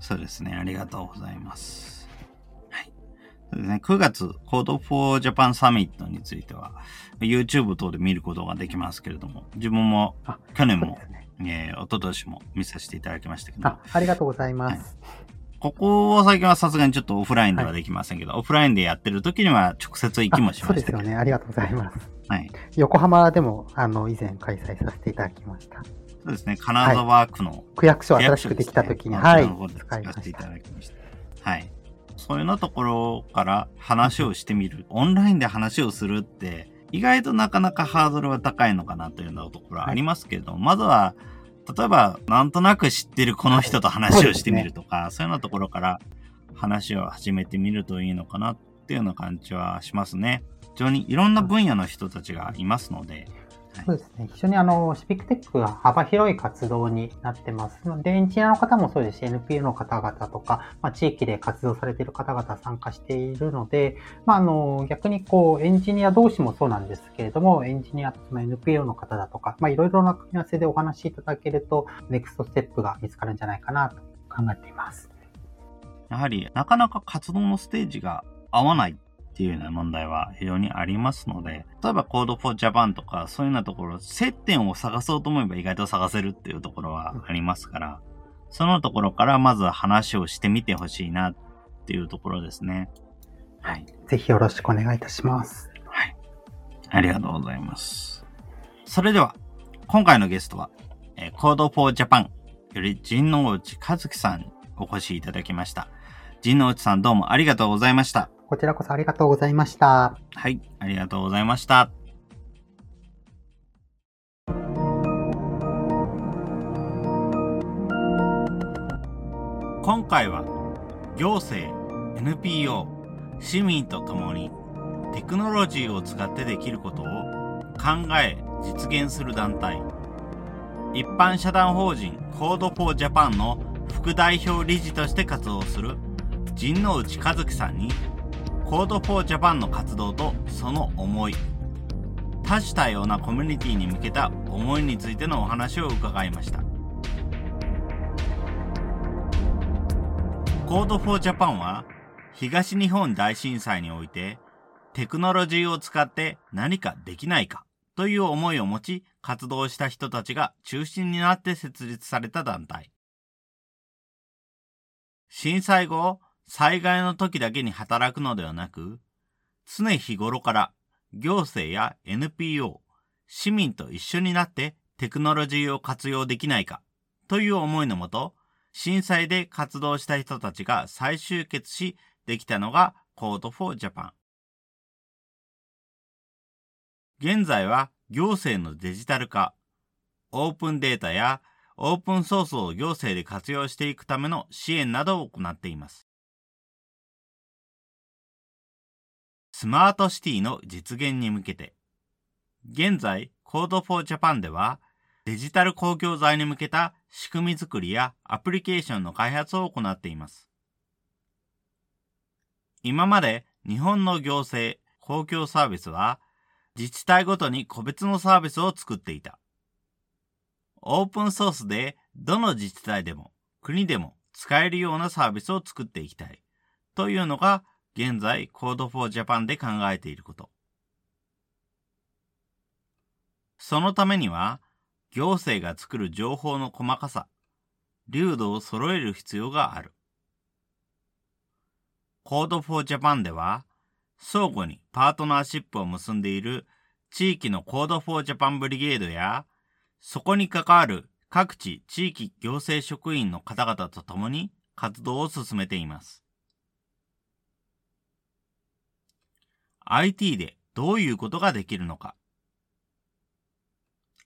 そうですね。ありがとうございます。はい。そうですね。9月、Code for Japan Summit については、YouTube 等で見ることができますけれども、自分も去年も、ね、えー、一昨年も見させていただきましたけど。あありがとうございます。はいここは最近はさすがにちょっとオフラインではできませんけど、はい、オフラインでやってる時には直接行きもしましたそうですよね。ありがとうございます。はい。横浜でも、あの、以前開催させていただきました。そうですね。金沢区の、はい、区役所新しくできた時に、ね、はい。使わせていただきました。はい。そういうようなところから話をしてみる。オンラインで話をするって、意外となかなかハードルは高いのかなというようなところはありますけれども、はい、まずは、例えば、なんとなく知ってるこの人と話をしてみるとか、はいそうね、そういうようなところから話を始めてみるといいのかなっていうような感じはしますね。非常にいろんな分野の人たちがいますので、そうですね。非常にあの、シビックテックが幅広い活動になってますので、エンジニアの方もそうですし、NPO の方々とか、まあ、地域で活動されている方々参加しているので、まあ、あの、逆にこう、エンジニア同士もそうなんですけれども、エンジニアの NPO の方だとか、まあ、いろいろな組み合わせでお話しいただけると、ネクストステップが見つかるんじゃないかなと考えています。やはり、なかなか活動のステージが合わないっていうような問題は非常にありますので、例えば Code for Japan とかそういうようなところ、接点を探そうと思えば意外と探せるっていうところはありますから、そのところからまず話をしてみてほしいなっていうところですね。はい。ぜひよろしくお願いいたします。はい。ありがとうございます。それでは、今回のゲストは、えー、Code for Japan より陣内和樹さんにお越しいただきました。陣内さんどうもありがとうございました。こちらこそありがとうございました。はい、ありがとうございました。今回は行政、NPO、市民と共にテクノロジーを使ってできることを考え実現する団体一般社団法人 Code for Japan の副代表理事として活動する陣内和樹さんに Code for Japan の活動とその思い。多種多様なコミュニティに向けた思いについてのお話を伺いました。Code for Japan は東日本大震災においてテクノロジーを使って何かできないかという思いを持ち活動した人たちが中心になって設立された団体。震災後災害の時だけに働くのではなく、常日頃から行政や NPO、市民と一緒になってテクノロジーを活用できないかという思いのもと、震災で活動した人たちが再集結しできたのが Code for Japan。現在は行政のデジタル化、オープンデータやオープンソースを行政で活用していくための支援などを行っています。スマートシティの実現に向けて、現在 Code for Japan ではデジタル公共財に向けた仕組み作りやアプリケーションの開発を行っています。今まで日本の行政、公共サービスは自治体ごとに個別のサービスを作っていた。オープンソースでどの自治体でも国でも使えるようなサービスを作っていきたい。というのが現在 Code for Japan で考えていること。そのためには行政が作る情報の細かさ、流度を揃える必要がある。Code for Japan では相互にパートナーシップを結んでいる地域の Code for Japan ブリゲードや、そこに関わる各地地域行政職員の方々と共に活動を進めています。IT でどういうことができるのか。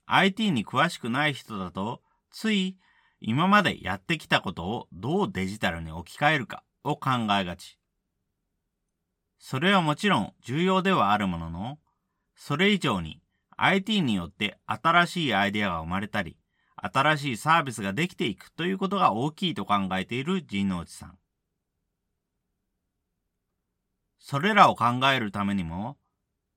IT に詳しくない人だと、つい今までやってきたことをどうデジタルに置き換えるかを考えがち。それはもちろん重要ではあるものの、それ以上に IT によって新しいアイデアが生まれたり、新しいサービスができていくということが大きいと考えている神之内さん。それらを考えるためにも、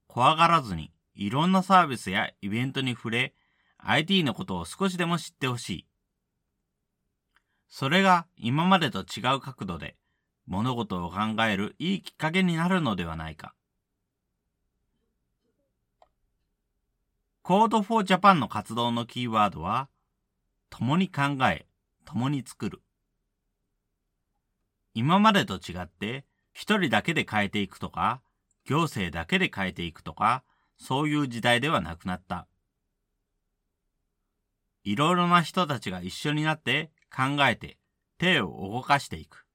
怖がらずにいろんなサービスやイベントに触れ、IT のことを少しでも知ってほしい。それが今までと違う角度で物事を考えるいいきっかけになるのではないか。Code for Japan の活動のキーワードは、共に考え、共に作る。今までと違って、一人だけで変えていくとか、行政だけで変えていくとか、そういう時代ではなくなった。いろいろな人たちが一緒になって考えて手を動かしていく。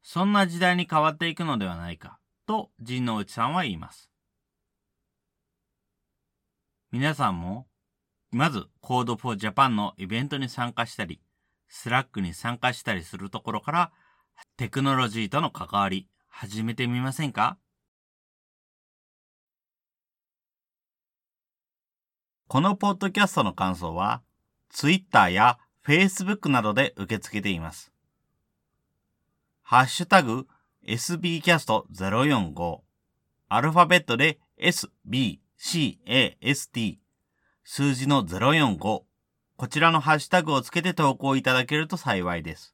そんな時代に変わっていくのではないか、と神之内さんは言います。皆さんも、まず Code for Japan のイベントに参加したり、Slack に参加したりするところから、テクノロジーとの関わり、始めてみませんか？このポッドキャストの感想は、Twitter や Facebook などで受け付けています。ハッシュタグ sbcast045 アルファベットで sbcast 数字の045こちらのハッシュタグをつけて投稿いただけると幸いです。